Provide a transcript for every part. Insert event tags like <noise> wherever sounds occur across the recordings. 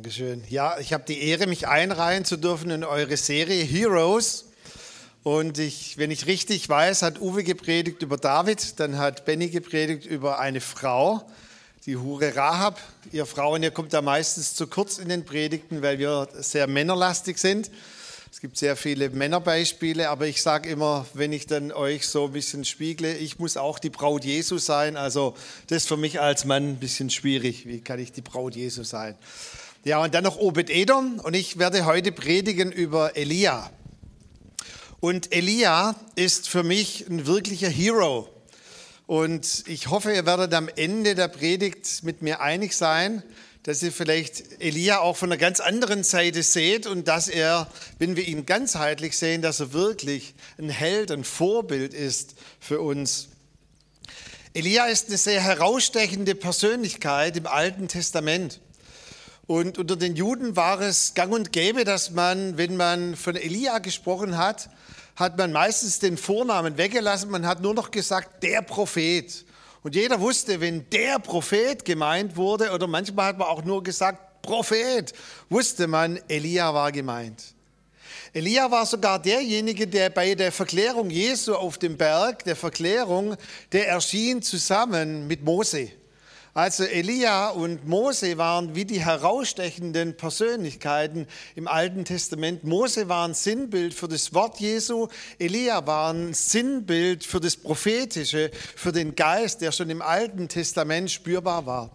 Dankeschön. Ja, ich habe die Ehre, mich einreihen zu dürfen in eure Serie Heroes. Und ich, wenn ich richtig weiß, hat Uwe gepredigt über David, dann hat Benny gepredigt über eine Frau, die Hure Rahab. Ihr Frauen, ihr kommt da meistens zu kurz in den Predigten, weil wir sehr männerlastig sind. Es gibt sehr viele Männerbeispiele, aber ich sage immer, wenn ich dann euch so ein bisschen spiegle, ich muss auch die Braut Jesu sein. Also das ist für mich als Mann ein bisschen schwierig. Wie kann ich die Braut Jesu sein? Ja, und dann noch Obed Edom und ich werde heute predigen über Elia. Und Elia ist für mich ein wirklicher Hero. Und ich hoffe, ihr werdet am Ende der Predigt mit mir einig sein, dass ihr vielleicht Elia auch von einer ganz anderen Seite seht und dass er, wenn wir ihn ganzheitlich sehen, dass er wirklich ein Held, ein Vorbild ist für uns. Elia ist eine sehr herausstechende Persönlichkeit im Alten Testament. Und unter den Juden war es gang und gäbe, dass man, wenn man von Elia gesprochen hat, hat man meistens den Vornamen weggelassen. Man hat nur noch gesagt, der Prophet. Und jeder wusste, wenn der Prophet gemeint wurde, oder manchmal hat man auch nur gesagt, Prophet, wusste man, Elia war gemeint. Elia war sogar derjenige, der bei der Verklärung Jesu auf dem Berg, der Verklärung, der erschien zusammen mit Mose. Also Elia und Mose waren wie die herausstechenden Persönlichkeiten im Alten Testament. Mose war ein Sinnbild für das Wort Jesu, Elia war ein Sinnbild für das Prophetische, für den Geist, der schon im Alten Testament spürbar war.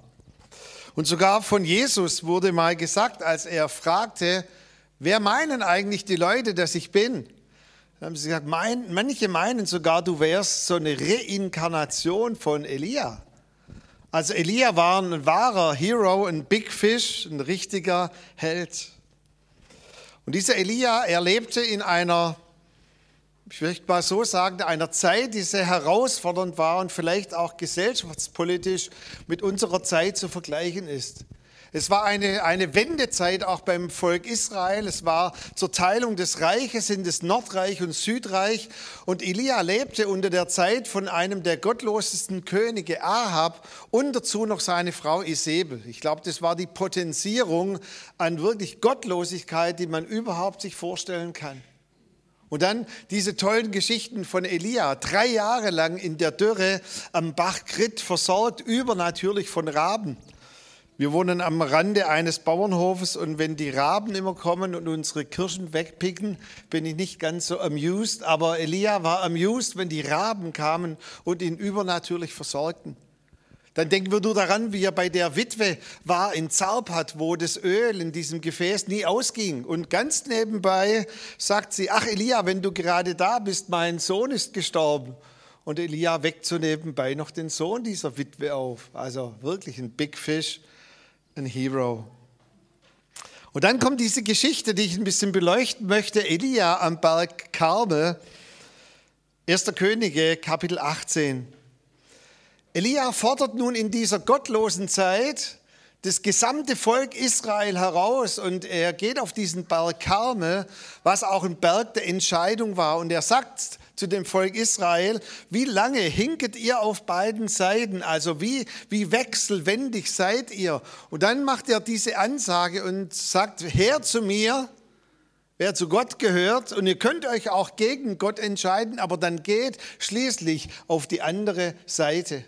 Und sogar von Jesus wurde mal gesagt, als er fragte, wer meinen eigentlich die Leute, dass ich bin? Dann haben sie gesagt, mein, manche meinen sogar, du wärst so eine Reinkarnation von Elia. Also Elia war ein wahrer Hero, ein Big Fish, ein richtiger Held. Und dieser Elia, er lebte in einer, ich möchte mal so sagen, einer Zeit, die sehr herausfordernd war und vielleicht auch gesellschaftspolitisch mit unserer Zeit zu vergleichen ist. Es war eine, eine Wendezeit auch beim Volk Israel. Es war zur Teilung des Reiches in das Nordreich und Südreich. Und Elia lebte unter der Zeit von einem der gottlosesten Könige Ahab und dazu noch seine Frau Isabel. Ich glaube, das war die Potenzierung an wirklich Gottlosigkeit, die man überhaupt sich vorstellen kann. Und dann diese tollen Geschichten von Elia, drei Jahre lang in der Dürre am Bach Krit versorgt, übernatürlich von Raben. Wir wohnen am Rande eines Bauernhofes und wenn die Raben immer kommen und unsere Kirschen wegpicken, bin ich nicht ganz so amused. Aber Elia war amused, wenn die Raben kamen und ihn übernatürlich versorgten. Dann denken wir nur daran, wie er bei der Witwe war in Zarpat, wo das Öl in diesem Gefäß nie ausging. Und ganz nebenbei sagt sie, ach Elia, wenn du gerade da bist, mein Sohn ist gestorben. Und Elia weckt so nebenbei noch den Sohn dieser Witwe auf. Also wirklich ein Big Fish ein Hero. Und dann kommt diese Geschichte, die ich ein bisschen beleuchten möchte. Elia am Berg Karmel, 1. Könige, Kapitel 18. Elia fordert nun in dieser gottlosen Zeit das gesamte Volk Israel heraus und er geht auf diesen Berg Karmel, was auch ein Berg der Entscheidung war. Und er sagt zu dem Volk Israel, wie lange hinket ihr auf beiden Seiten? Also wie, wie wechselwendig seid ihr? Und dann macht er diese Ansage und sagt, her zu mir, wer zu Gott gehört. Und ihr könnt euch auch gegen Gott entscheiden, aber dann geht schließlich auf die andere Seite.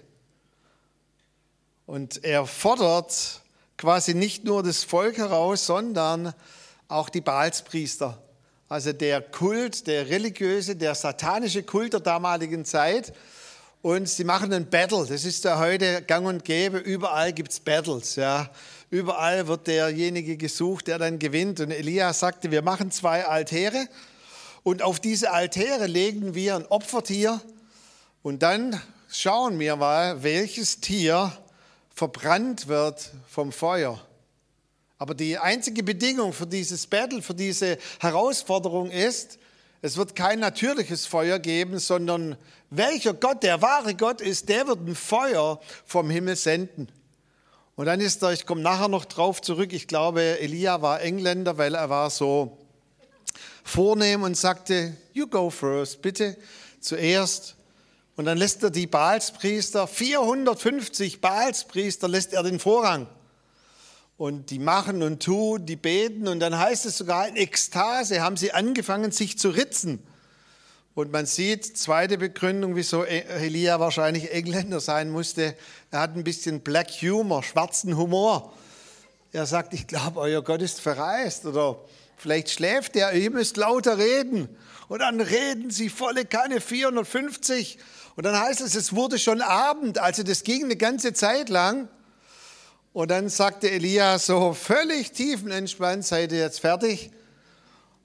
Und er fordert quasi nicht nur das Volk heraus, sondern auch die Baalspriester also der Kult, der religiöse, der satanische Kult der damaligen Zeit. Und sie machen ein Battle. Das ist ja heute gang und gäbe. Überall gibt es Battles. Ja. Überall wird derjenige gesucht, der dann gewinnt. Und Elia sagte, wir machen zwei Altäre. Und auf diese Altäre legen wir ein Opfertier. Und dann schauen wir mal, welches Tier verbrannt wird vom Feuer. Aber die einzige Bedingung für dieses Battle, für diese Herausforderung ist, es wird kein natürliches Feuer geben, sondern welcher Gott der wahre Gott ist, der wird ein Feuer vom Himmel senden. Und dann ist er, ich komme nachher noch drauf zurück, ich glaube, Elia war Engländer, weil er war so vornehm und sagte, you go first, bitte zuerst. Und dann lässt er die Baalspriester, 450 Baalspriester lässt er den Vorrang. Und die machen und tun, die beten und dann heißt es sogar in Ekstase haben sie angefangen, sich zu ritzen. Und man sieht, zweite Begründung, wieso e- Elia wahrscheinlich Engländer sein musste, er hat ein bisschen Black Humor, schwarzen Humor. Er sagt, ich glaube, euer Gott ist verreist oder vielleicht schläft er, ihr müsst lauter reden. Und dann reden sie volle Kanne 450. Und dann heißt es, es wurde schon Abend, also das ging eine ganze Zeit lang. Und dann sagte Elia so völlig tiefenentspannt, seid ihr jetzt fertig?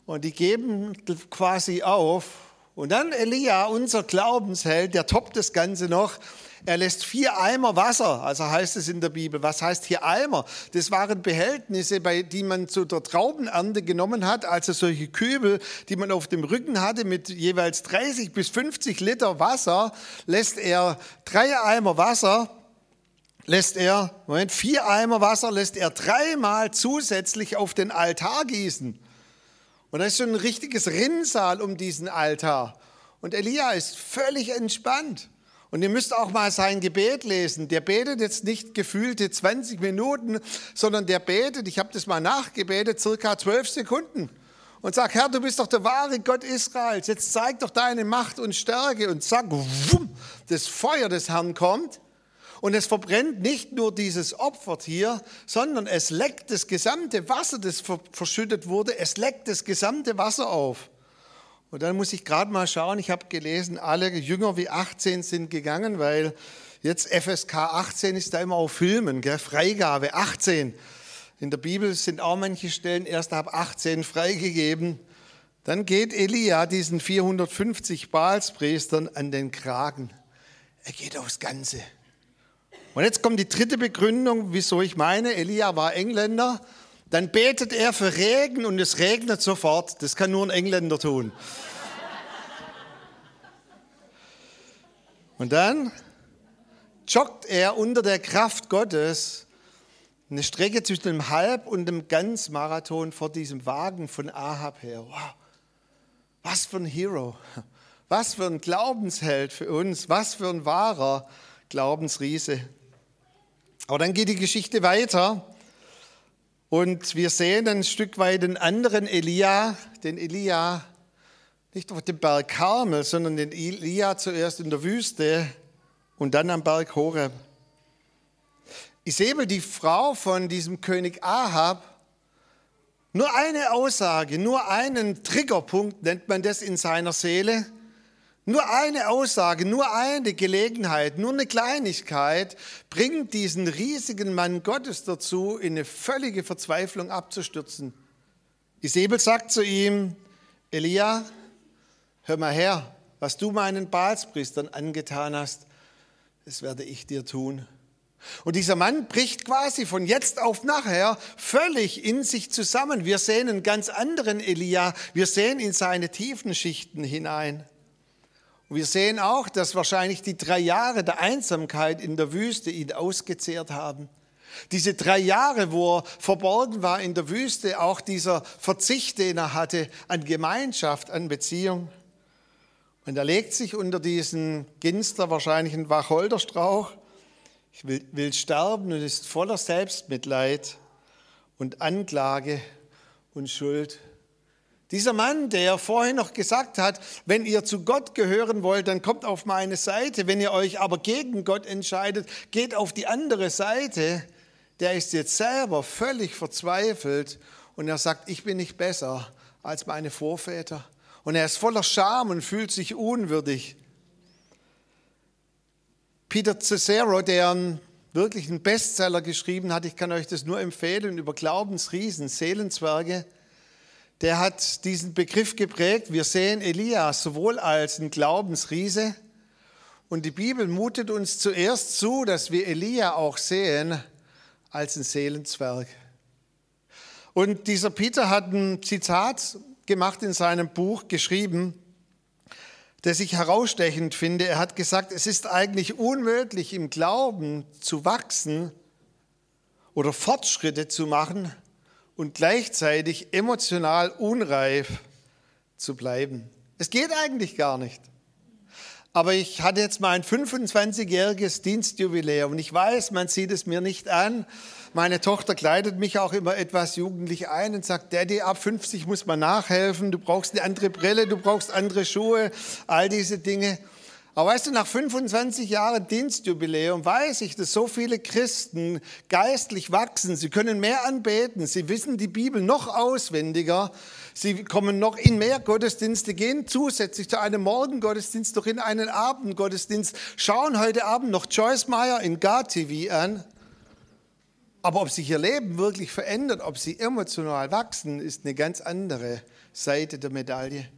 Und die geben quasi auf. Und dann Elia, unser Glaubensheld, der toppt das Ganze noch. Er lässt vier Eimer Wasser, also heißt es in der Bibel. Was heißt hier Eimer? Das waren Behältnisse, bei, die man zu der Traubenernte genommen hat, also solche Kübel, die man auf dem Rücken hatte mit jeweils 30 bis 50 Liter Wasser, lässt er drei Eimer Wasser lässt er, Moment, vier Eimer Wasser lässt er dreimal zusätzlich auf den Altar gießen. Und da ist schon ein richtiges Rinnsal um diesen Altar. Und Elia ist völlig entspannt. Und ihr müsst auch mal sein Gebet lesen. Der betet jetzt nicht gefühlte 20 Minuten, sondern der betet, ich habe das mal nachgebetet, circa 12 Sekunden. Und sagt, Herr, du bist doch der wahre Gott Israels. Jetzt zeig doch deine Macht und Stärke. Und zack, wumm, das Feuer des Herrn kommt. Und es verbrennt nicht nur dieses Opfertier, sondern es leckt das gesamte Wasser, das verschüttet wurde, es leckt das gesamte Wasser auf. Und dann muss ich gerade mal schauen, ich habe gelesen, alle jünger wie 18 sind gegangen, weil jetzt FSK 18 ist da immer auf Filmen, gell? Freigabe 18. In der Bibel sind auch manche Stellen erst ab 18 freigegeben. Dann geht Elia diesen 450 Baalspriestern an den Kragen. Er geht aufs Ganze. Und jetzt kommt die dritte Begründung, wieso ich meine, Elia war Engländer. Dann betet er für Regen und es regnet sofort. Das kann nur ein Engländer tun. Und dann joggt er unter der Kraft Gottes eine Strecke zwischen dem Halb- und dem Ganzmarathon vor diesem Wagen von Ahab her. Wow, was für ein Hero, was für ein Glaubensheld für uns, was für ein wahrer Glaubensriese. Aber dann geht die Geschichte weiter und wir sehen ein Stück weit den anderen Elia, den Elia nicht auf dem Berg Karmel, sondern den Elia zuerst in der Wüste und dann am Berg Horeb. Isabel, die Frau von diesem König Ahab, nur eine Aussage, nur einen Triggerpunkt nennt man das in seiner Seele. Nur eine Aussage, nur eine Gelegenheit, nur eine Kleinigkeit bringt diesen riesigen Mann Gottes dazu, in eine völlige Verzweiflung abzustürzen. Isabel sagt zu ihm, Elia, hör mal her, was du meinen Balspriestern angetan hast, das werde ich dir tun. Und dieser Mann bricht quasi von jetzt auf nachher völlig in sich zusammen. Wir sehen einen ganz anderen Elia, wir sehen in seine tiefen Schichten hinein. Und wir sehen auch, dass wahrscheinlich die drei Jahre der Einsamkeit in der Wüste ihn ausgezehrt haben. Diese drei Jahre, wo er verborgen war in der Wüste, auch dieser Verzicht, den er hatte an Gemeinschaft, an Beziehung. Und er legt sich unter diesen Ginster, wahrscheinlich ein Wacholderstrauch, ich will, will sterben und ist voller Selbstmitleid und Anklage und Schuld. Dieser Mann, der vorhin noch gesagt hat, wenn ihr zu Gott gehören wollt, dann kommt auf meine Seite. Wenn ihr euch aber gegen Gott entscheidet, geht auf die andere Seite. Der ist jetzt selber völlig verzweifelt und er sagt, ich bin nicht besser als meine Vorväter. Und er ist voller Scham und fühlt sich unwürdig. Peter Cicero, der einen Bestseller geschrieben hat, ich kann euch das nur empfehlen, über Glaubensriesen, Seelenzwerge, der hat diesen Begriff geprägt. Wir sehen Elias sowohl als ein Glaubensriese und die Bibel mutet uns zuerst zu, dass wir Elia auch sehen als ein Seelenzwerg. Und dieser Peter hat ein Zitat gemacht in seinem Buch geschrieben, das ich herausstechend finde. Er hat gesagt, es ist eigentlich unmöglich im Glauben zu wachsen oder Fortschritte zu machen, und gleichzeitig emotional unreif zu bleiben. Es geht eigentlich gar nicht. Aber ich hatte jetzt mein 25-jähriges Dienstjubiläum und ich weiß, man sieht es mir nicht an. Meine Tochter kleidet mich auch immer etwas jugendlich ein und sagt, Daddy, ab 50 muss man nachhelfen, du brauchst eine andere Brille, du brauchst andere Schuhe, all diese Dinge. Aber weißt du, nach 25 Jahren Dienstjubiläum weiß ich, dass so viele Christen geistlich wachsen. Sie können mehr anbeten. Sie wissen die Bibel noch auswendiger. Sie kommen noch in mehr Gottesdienste, gehen zusätzlich zu einem Morgengottesdienst noch in einen Abendgottesdienst, schauen heute Abend noch Joyce Meyer in GAR-TV an. Aber ob sich ihr Leben wirklich verändert, ob sie emotional wachsen, ist eine ganz andere Seite der Medaille.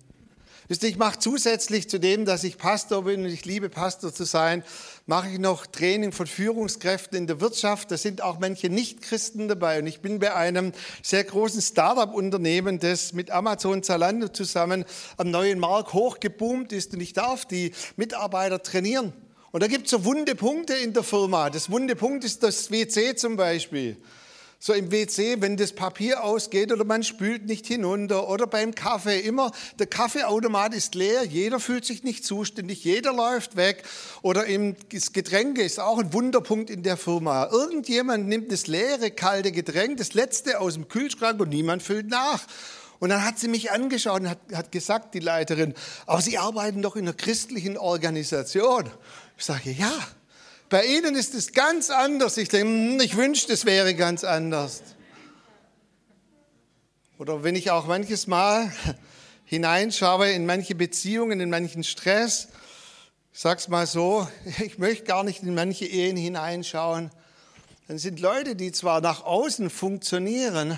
Ich mache zusätzlich zu dem, dass ich Pastor bin und ich liebe Pastor zu sein, mache ich noch Training von Führungskräften in der Wirtschaft. Da sind auch manche Nichtchristen dabei. Und ich bin bei einem sehr großen Startup-Unternehmen, das mit Amazon Zalando zusammen am neuen Markt hochgeboomt ist. Und ich darf die Mitarbeiter trainieren. Und da gibt es so wunde Punkte in der Firma. Das wunde Punkt ist das WC zum Beispiel so im WC, wenn das Papier ausgeht oder man spült nicht hinunter oder beim Kaffee immer, der Kaffeeautomat ist leer, jeder fühlt sich nicht zuständig, jeder läuft weg oder im Getränke ist auch ein Wunderpunkt in der Firma. Irgendjemand nimmt das leere, kalte Getränk, das letzte aus dem Kühlschrank und niemand füllt nach. Und dann hat sie mich angeschaut und hat, hat gesagt, die Leiterin, aber Sie arbeiten doch in einer christlichen Organisation. Ich sage, ja. Bei ihnen ist es ganz anders. Ich denke, hm, ich wünschte, es wäre ganz anders. Oder wenn ich auch manches Mal <laughs> hineinschaue in manche Beziehungen, in manchen Stress, ich sag's mal so, <laughs> ich möchte gar nicht in manche Ehen hineinschauen. Dann sind Leute, die zwar nach außen funktionieren,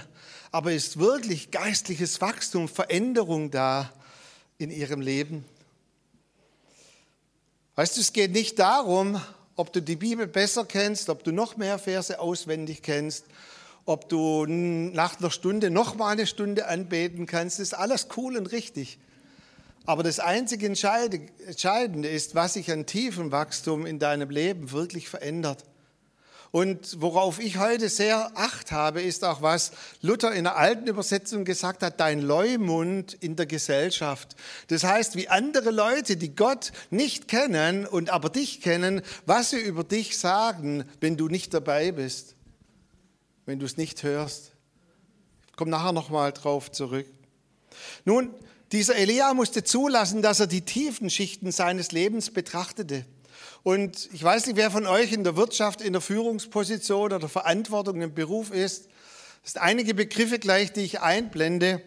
aber ist wirklich geistliches Wachstum, Veränderung da in ihrem Leben. Weißt du, es geht nicht darum, ob du die Bibel besser kennst, ob du noch mehr Verse auswendig kennst, ob du nach einer Stunde noch mal eine Stunde anbeten kannst, ist alles cool und richtig. Aber das einzige Entscheidende ist, was sich an tiefem Wachstum in deinem Leben wirklich verändert. Und worauf ich heute sehr Acht habe, ist auch, was Luther in der alten Übersetzung gesagt hat, dein Leumund in der Gesellschaft. Das heißt, wie andere Leute, die Gott nicht kennen und aber dich kennen, was sie über dich sagen, wenn du nicht dabei bist, wenn du es nicht hörst. Ich komme nachher nochmal drauf zurück. Nun, dieser Elia musste zulassen, dass er die tiefen Schichten seines Lebens betrachtete. Und ich weiß nicht, wer von euch in der Wirtschaft in der Führungsposition oder Verantwortung im Beruf ist. Es sind einige Begriffe gleich, die ich einblende.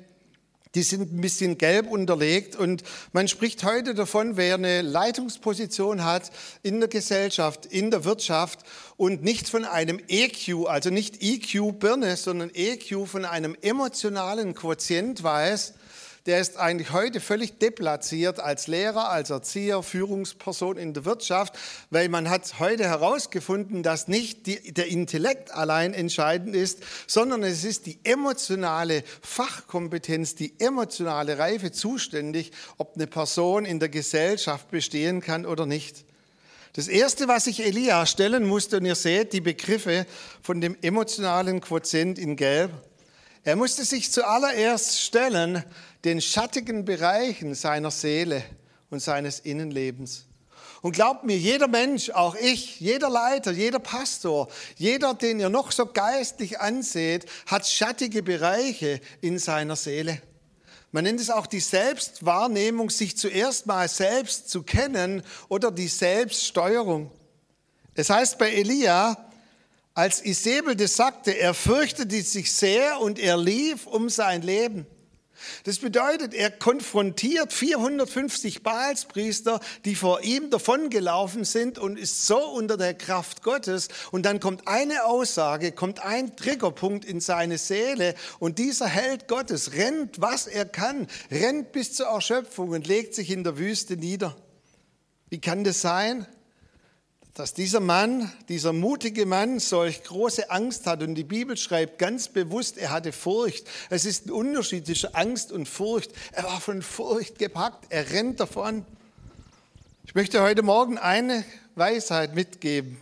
Die sind ein bisschen gelb unterlegt und man spricht heute davon, wer eine Leitungsposition hat in der Gesellschaft, in der Wirtschaft und nicht von einem EQ, also nicht EQ Birne, sondern EQ von einem emotionalen Quotient weiß, der ist eigentlich heute völlig deplatziert als Lehrer, als Erzieher, Führungsperson in der Wirtschaft, weil man hat heute herausgefunden, dass nicht die, der Intellekt allein entscheidend ist, sondern es ist die emotionale Fachkompetenz, die emotionale Reife zuständig, ob eine Person in der Gesellschaft bestehen kann oder nicht. Das Erste, was ich Elia stellen musste, und ihr seht die Begriffe von dem emotionalen Quotient in Gelb, er musste sich zuallererst stellen den schattigen Bereichen seiner Seele und seines Innenlebens. Und glaubt mir, jeder Mensch, auch ich, jeder Leiter, jeder Pastor, jeder, den ihr noch so geistlich anseht, hat schattige Bereiche in seiner Seele. Man nennt es auch die Selbstwahrnehmung, sich zuerst mal selbst zu kennen oder die Selbststeuerung. Es heißt bei Elia, als Isabel das sagte, er fürchtete sich sehr und er lief um sein Leben. Das bedeutet, er konfrontiert 450 Baalspriester, die vor ihm davongelaufen sind und ist so unter der Kraft Gottes. Und dann kommt eine Aussage, kommt ein Triggerpunkt in seine Seele und dieser Held Gottes rennt, was er kann, rennt bis zur Erschöpfung und legt sich in der Wüste nieder. Wie kann das sein? Dass dieser Mann, dieser mutige Mann solch große Angst hat. Und die Bibel schreibt ganz bewusst, er hatte Furcht. Es ist ein Unterschied zwischen Angst und Furcht. Er war von Furcht gepackt. Er rennt davon. Ich möchte heute Morgen eine Weisheit mitgeben,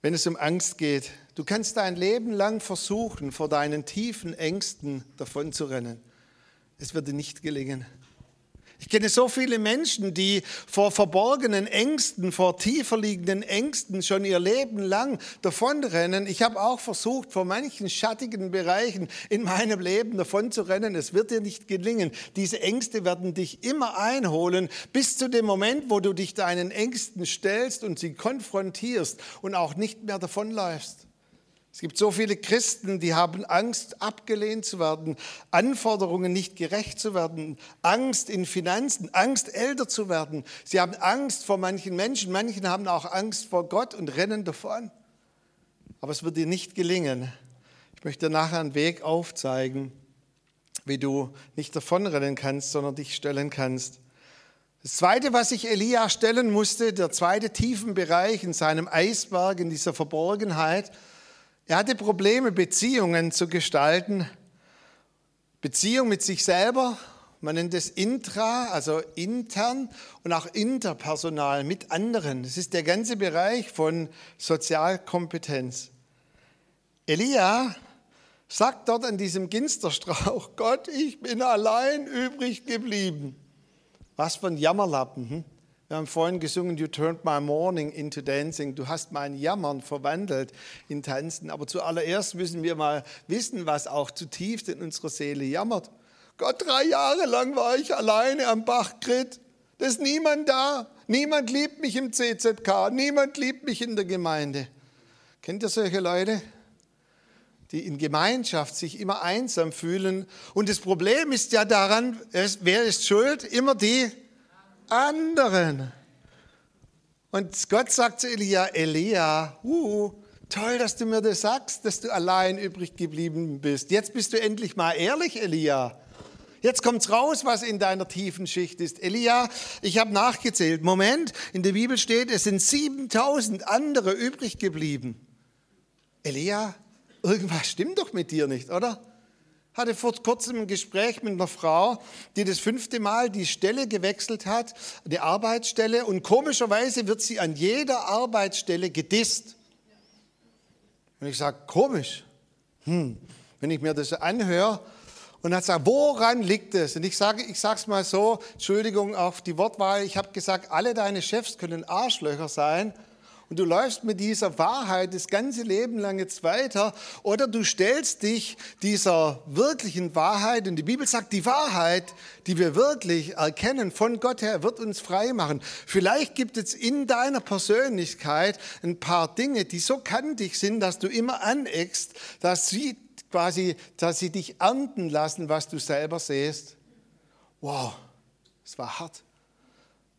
wenn es um Angst geht. Du kannst dein Leben lang versuchen, vor deinen tiefen Ängsten davon zu rennen. Es wird dir nicht gelingen. Ich kenne so viele Menschen, die vor verborgenen Ängsten, vor tiefer liegenden Ängsten schon ihr Leben lang davonrennen. Ich habe auch versucht, vor manchen schattigen Bereichen in meinem Leben davonzurennen. Es wird dir nicht gelingen. Diese Ängste werden dich immer einholen, bis zu dem Moment, wo du dich deinen Ängsten stellst und sie konfrontierst und auch nicht mehr davonläufst. Es gibt so viele Christen, die haben Angst, abgelehnt zu werden, Anforderungen nicht gerecht zu werden, Angst in Finanzen, Angst, älter zu werden. Sie haben Angst vor manchen Menschen, manchen haben auch Angst vor Gott und rennen davon. Aber es wird dir nicht gelingen. Ich möchte nachher einen Weg aufzeigen, wie du nicht davonrennen kannst, sondern dich stellen kannst. Das Zweite, was sich Elia stellen musste, der zweite Tiefenbereich in seinem Eisberg, in dieser Verborgenheit, er hatte Probleme, Beziehungen zu gestalten. Beziehung mit sich selber, man nennt es intra, also intern und auch interpersonal mit anderen. Das ist der ganze Bereich von Sozialkompetenz. Elia sagt dort an diesem Ginsterstrauch, <laughs> Gott, ich bin allein übrig geblieben. Was für ein Jammerlappen. Hm? Wir haben vorhin gesungen, You turned my morning into dancing. Du hast mein Jammern verwandelt in Tanzen. Aber zuallererst müssen wir mal wissen, was auch zutiefst in unserer Seele jammert. Gott, drei Jahre lang war ich alleine am Bachgrit. Da ist niemand da. Niemand liebt mich im CZK. Niemand liebt mich in der Gemeinde. Kennt ihr solche Leute? die in Gemeinschaft sich immer einsam fühlen. Und das Problem ist ja daran, wer ist schuld? Immer die anderen. Und Gott sagt zu Elia, Elia, uh, toll, dass du mir das sagst, dass du allein übrig geblieben bist. Jetzt bist du endlich mal ehrlich, Elia. Jetzt kommt's raus, was in deiner tiefen Schicht ist. Elia, ich habe nachgezählt. Moment, in der Bibel steht, es sind 7000 andere übrig geblieben. Elia, irgendwas stimmt doch mit dir nicht, oder? Hatte vor kurzem ein Gespräch mit einer Frau, die das fünfte Mal die Stelle gewechselt hat, die Arbeitsstelle, und komischerweise wird sie an jeder Arbeitsstelle gedisst. Und ich sage, komisch, hm, wenn ich mir das anhöre, und hat gesagt, woran liegt es? Und ich sage, ich sage es mal so, Entschuldigung auf die Wortwahl, ich habe gesagt, alle deine Chefs können Arschlöcher sein, und du läufst mit dieser Wahrheit das ganze Leben lang jetzt weiter oder du stellst dich dieser wirklichen Wahrheit und die Bibel sagt, die Wahrheit, die wir wirklich erkennen von Gott her, wird uns frei machen. Vielleicht gibt es in deiner Persönlichkeit ein paar Dinge, die so kantig sind, dass du immer aneckst, dass sie quasi, dass sie dich ernten lassen, was du selber siehst. Wow, es war hart.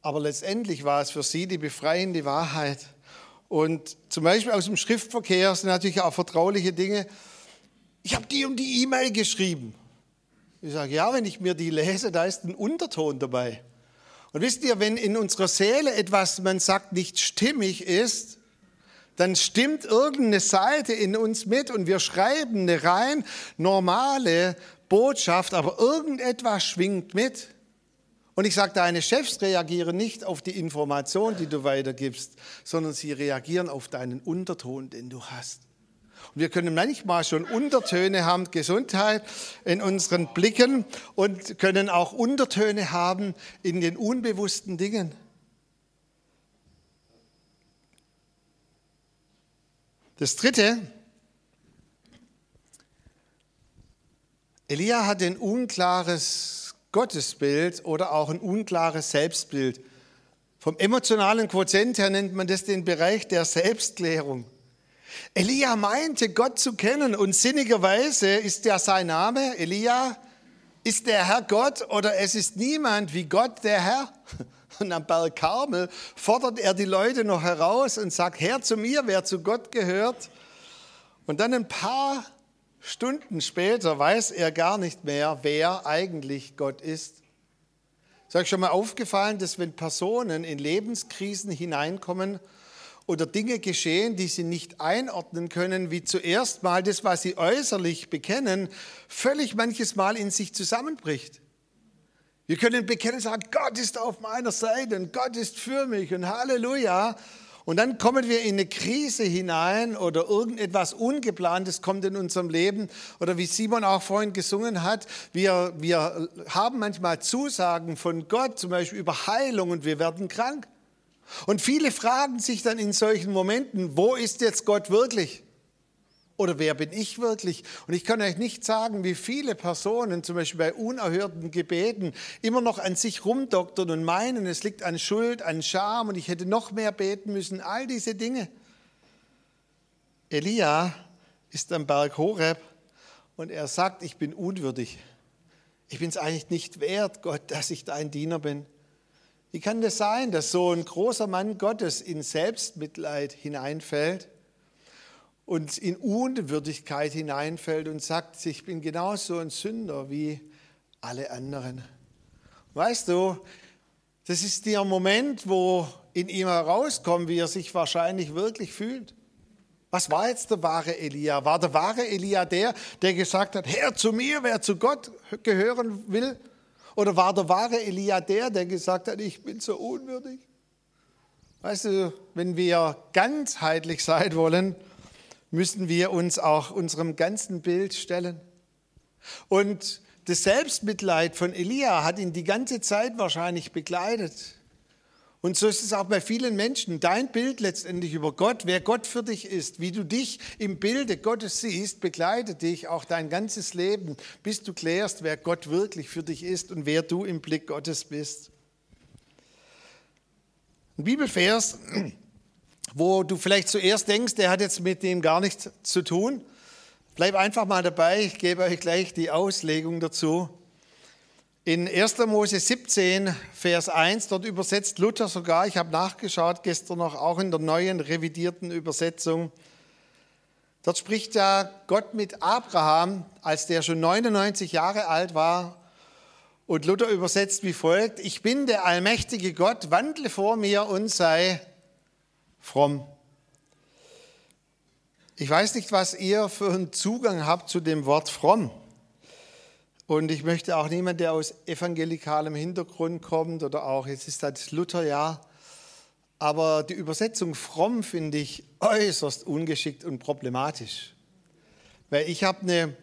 Aber letztendlich war es für sie die befreiende Wahrheit. Und zum Beispiel aus dem Schriftverkehr sind natürlich auch vertrauliche Dinge. Ich habe die und die E-Mail geschrieben. Ich sage, ja, wenn ich mir die lese, da ist ein Unterton dabei. Und wisst ihr, wenn in unserer Seele etwas, man sagt, nicht stimmig ist, dann stimmt irgendeine Seite in uns mit und wir schreiben eine rein normale Botschaft, aber irgendetwas schwingt mit. Und ich sage, deine Chefs reagieren nicht auf die Information, die du weitergibst, sondern sie reagieren auf deinen Unterton, den du hast. Und wir können manchmal schon Untertöne haben, Gesundheit in unseren Blicken und können auch Untertöne haben in den unbewussten Dingen. Das Dritte, Elia hat ein unklares Gottesbild oder auch ein unklares Selbstbild. Vom emotionalen Quotient her nennt man das den Bereich der Selbstklärung. Elia meinte, Gott zu kennen und sinnigerweise ist ja sein Name, Elia, ist der Herr Gott oder es ist niemand wie Gott der Herr. <laughs> Und am Berg Karmel fordert er die Leute noch heraus und sagt, Herr zu mir, wer zu Gott gehört. Und dann ein paar Stunden später weiß er gar nicht mehr, wer eigentlich Gott ist. Ist euch schon mal aufgefallen, dass wenn Personen in Lebenskrisen hineinkommen oder Dinge geschehen, die sie nicht einordnen können, wie zuerst mal das, was sie äußerlich bekennen, völlig manches Mal in sich zusammenbricht. Wir können bekennen sagen, Gott ist auf meiner Seite und Gott ist für mich und Halleluja. Und dann kommen wir in eine Krise hinein oder irgendetwas Ungeplantes kommt in unserem Leben. Oder wie Simon auch vorhin gesungen hat, wir, wir haben manchmal Zusagen von Gott, zum Beispiel über Heilung und wir werden krank. Und viele fragen sich dann in solchen Momenten, wo ist jetzt Gott wirklich? Oder wer bin ich wirklich? Und ich kann euch nicht sagen, wie viele Personen, zum Beispiel bei unerhörten Gebeten, immer noch an sich rumdoktern und meinen, es liegt an Schuld, an Scham und ich hätte noch mehr beten müssen. All diese Dinge. Elia ist am Berg Horeb und er sagt, ich bin unwürdig. Ich bin es eigentlich nicht wert, Gott, dass ich dein Diener bin. Wie kann das sein, dass so ein großer Mann Gottes in Selbstmitleid hineinfällt? Und in Unwürdigkeit hineinfällt und sagt, ich bin genauso ein Sünder wie alle anderen. Weißt du, das ist der Moment, wo in ihm herauskommt, wie er sich wahrscheinlich wirklich fühlt. Was war jetzt der wahre Elia? War der wahre Elia der, der gesagt hat, Herr zu mir, wer zu Gott gehören will? Oder war der wahre Elia der, der gesagt hat, ich bin so unwürdig? Weißt du, wenn wir ganzheitlich sein wollen, müssen wir uns auch unserem ganzen Bild stellen. Und das Selbstmitleid von Elia hat ihn die ganze Zeit wahrscheinlich begleitet. Und so ist es auch bei vielen Menschen. Dein Bild letztendlich über Gott, wer Gott für dich ist, wie du dich im Bilde Gottes siehst, begleitet dich auch dein ganzes Leben, bis du klärst, wer Gott wirklich für dich ist und wer du im Blick Gottes bist. Ein Bibelvers, wo du vielleicht zuerst denkst, der hat jetzt mit dem gar nichts zu tun. Bleib einfach mal dabei, ich gebe euch gleich die Auslegung dazu. In 1. Mose 17, Vers 1, dort übersetzt Luther sogar, ich habe nachgeschaut gestern noch, auch in der neuen revidierten Übersetzung. Dort spricht ja Gott mit Abraham, als der schon 99 Jahre alt war. Und Luther übersetzt wie folgt, ich bin der allmächtige Gott, wandle vor mir und sei fromm. Ich weiß nicht, was ihr für einen Zugang habt zu dem Wort fromm. Und ich möchte auch niemand, der aus evangelikalem Hintergrund kommt oder auch, jetzt ist das Lutherjahr, aber die Übersetzung fromm finde ich äußerst ungeschickt und problematisch. Weil ich habe eine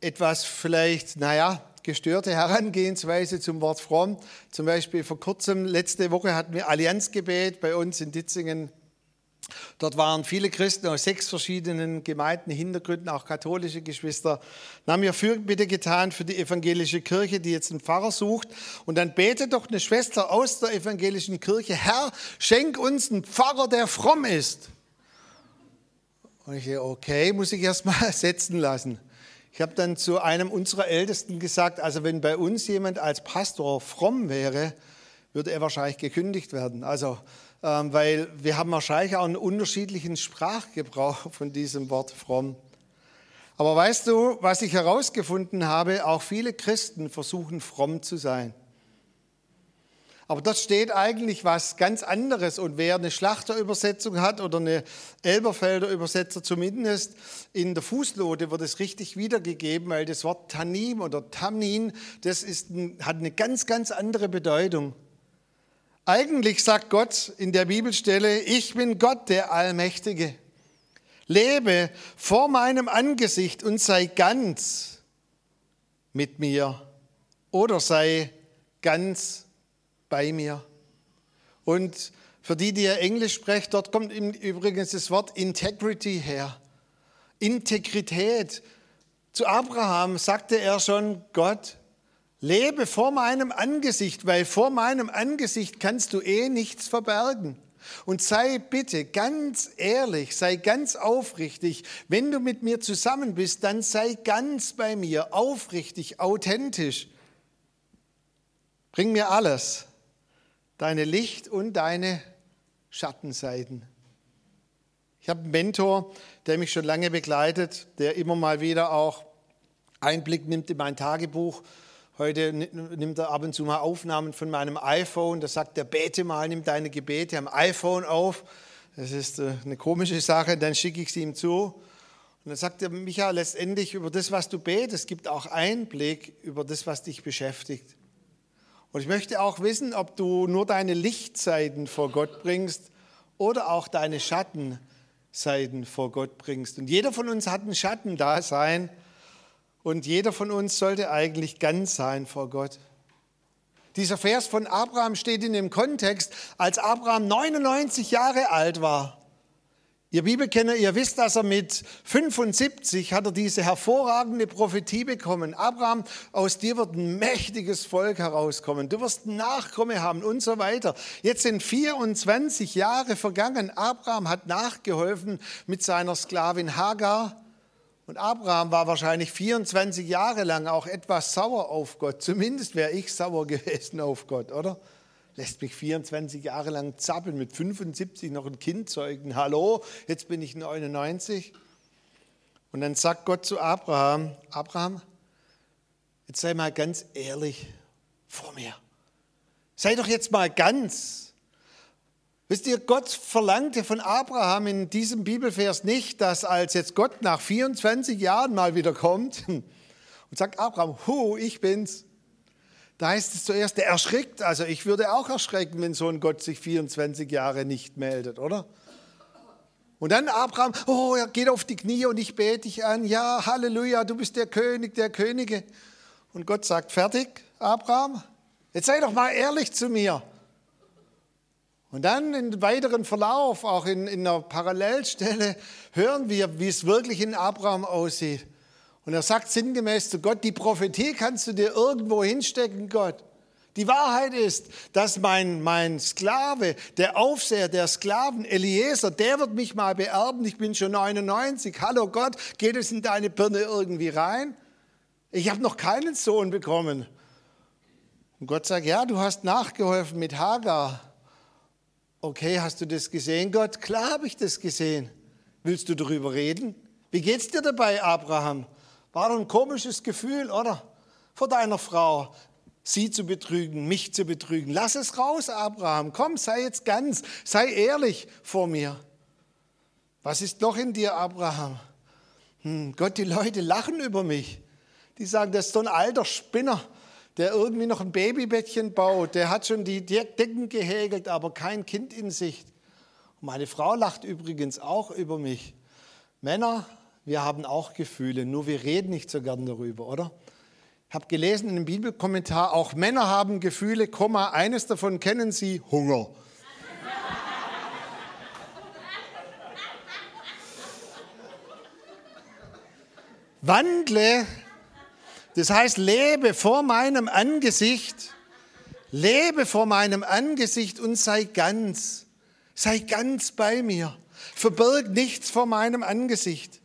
etwas vielleicht, naja, gestörte Herangehensweise zum Wort fromm. Zum Beispiel vor kurzem, letzte Woche hatten wir Allianzgebet bei uns in Ditzingen Dort waren viele Christen aus sechs verschiedenen Gemeinden, Hintergründen, auch katholische Geschwister. Dann haben wir Fürbitte getan für die evangelische Kirche, die jetzt einen Pfarrer sucht. Und dann betet doch eine Schwester aus der evangelischen Kirche, Herr, schenk uns einen Pfarrer, der fromm ist. Und ich okay, muss ich erst mal <laughs> setzen lassen. Ich habe dann zu einem unserer Ältesten gesagt, also wenn bei uns jemand als Pastor fromm wäre, würde er wahrscheinlich gekündigt werden. Also weil wir haben wahrscheinlich auch einen unterschiedlichen Sprachgebrauch <laughs> von diesem Wort fromm. Aber weißt du, was ich herausgefunden habe, auch viele Christen versuchen fromm zu sein. Aber dort steht eigentlich was ganz anderes. Und wer eine Schlachterübersetzung hat oder eine Elberfelder Übersetzer zumindest, in der Fußnote wird es richtig wiedergegeben, weil das Wort Tanim oder Tamnin, das ist, hat eine ganz, ganz andere Bedeutung. Eigentlich sagt Gott in der Bibelstelle, ich bin Gott, der Allmächtige. Lebe vor meinem Angesicht und sei ganz mit mir oder sei ganz bei mir. Und für die, die ja Englisch sprechen, dort kommt übrigens das Wort Integrity her. Integrität. Zu Abraham sagte er schon, Gott Lebe vor meinem Angesicht, weil vor meinem Angesicht kannst du eh nichts verbergen. Und sei bitte ganz ehrlich, sei ganz aufrichtig. Wenn du mit mir zusammen bist, dann sei ganz bei mir, aufrichtig, authentisch. Bring mir alles, deine Licht- und deine Schattenseiten. Ich habe einen Mentor, der mich schon lange begleitet, der immer mal wieder auch Einblick nimmt in mein Tagebuch Heute nimmt er ab und zu mal Aufnahmen von meinem iPhone. Da sagt er, bete mal, nimm deine Gebete am iPhone auf. Das ist äh, eine komische Sache. Dann schicke ich sie ihm zu. Und dann sagt er, Micha, letztendlich über das, was du betest, gibt auch Einblick über das, was dich beschäftigt. Und ich möchte auch wissen, ob du nur deine Lichtseiten vor Gott bringst oder auch deine Schattenseiten vor Gott bringst. Und jeder von uns hat ein Schattendasein und jeder von uns sollte eigentlich ganz sein vor Gott. Dieser Vers von Abraham steht in dem Kontext, als Abraham 99 Jahre alt war. Ihr Bibelkenner, ihr wisst, dass er mit 75 hat er diese hervorragende Prophetie bekommen. Abraham, aus dir wird ein mächtiges Volk herauskommen. Du wirst Nachkomme haben und so weiter. Jetzt sind 24 Jahre vergangen. Abraham hat nachgeholfen mit seiner Sklavin Hagar. Und Abraham war wahrscheinlich 24 Jahre lang auch etwas sauer auf Gott. Zumindest wäre ich sauer <laughs> gewesen auf Gott, oder? lässt mich 24 Jahre lang zappeln, mit 75 noch ein Kind zeugen. Hallo, jetzt bin ich 99. Und dann sagt Gott zu Abraham, Abraham, jetzt sei mal ganz ehrlich vor mir. Sei doch jetzt mal ganz. Wisst ihr, Gott verlangte von Abraham in diesem Bibelvers nicht, dass als jetzt Gott nach 24 Jahren mal wieder kommt <laughs> und sagt, Abraham, hu, ich bin's, da heißt es zuerst, der erschrickt. Also ich würde auch erschrecken, wenn so ein Gott sich 24 Jahre nicht meldet, oder? Und dann Abraham, oh, er geht auf die Knie und ich bete dich an. Ja, Halleluja, du bist der König der Könige. Und Gott sagt, fertig, Abraham, jetzt sei doch mal ehrlich zu mir. Und dann im weiteren Verlauf, auch in, in einer Parallelstelle, hören wir, wie es wirklich in Abraham aussieht. Und er sagt sinngemäß zu Gott, die Prophetie kannst du dir irgendwo hinstecken, Gott. Die Wahrheit ist, dass mein, mein Sklave, der Aufseher der Sklaven, Eliezer, der wird mich mal beerben. Ich bin schon 99. Hallo Gott, geht es in deine Birne irgendwie rein? Ich habe noch keinen Sohn bekommen. Und Gott sagt, ja, du hast nachgeholfen mit Hagar. Okay, hast du das gesehen, Gott? Klar habe ich das gesehen. Willst du darüber reden? Wie geht's dir dabei, Abraham? War ein komisches Gefühl, oder? Vor deiner Frau, sie zu betrügen, mich zu betrügen. Lass es raus, Abraham. Komm, sei jetzt ganz, sei ehrlich vor mir. Was ist noch in dir, Abraham? Hm, Gott, die Leute lachen über mich. Die sagen, das ist so ein alter Spinner, der irgendwie noch ein Babybettchen baut. Der hat schon die Decken gehäkelt, aber kein Kind in Sicht. Und meine Frau lacht übrigens auch über mich. Männer, wir haben auch Gefühle, nur wir reden nicht so gern darüber, oder? Ich habe gelesen in einem Bibelkommentar, auch Männer haben Gefühle, Komma, eines davon kennen sie, Hunger. Wandle, das heißt, lebe vor meinem Angesicht, lebe vor meinem Angesicht und sei ganz, sei ganz bei mir. Verbirg nichts vor meinem Angesicht.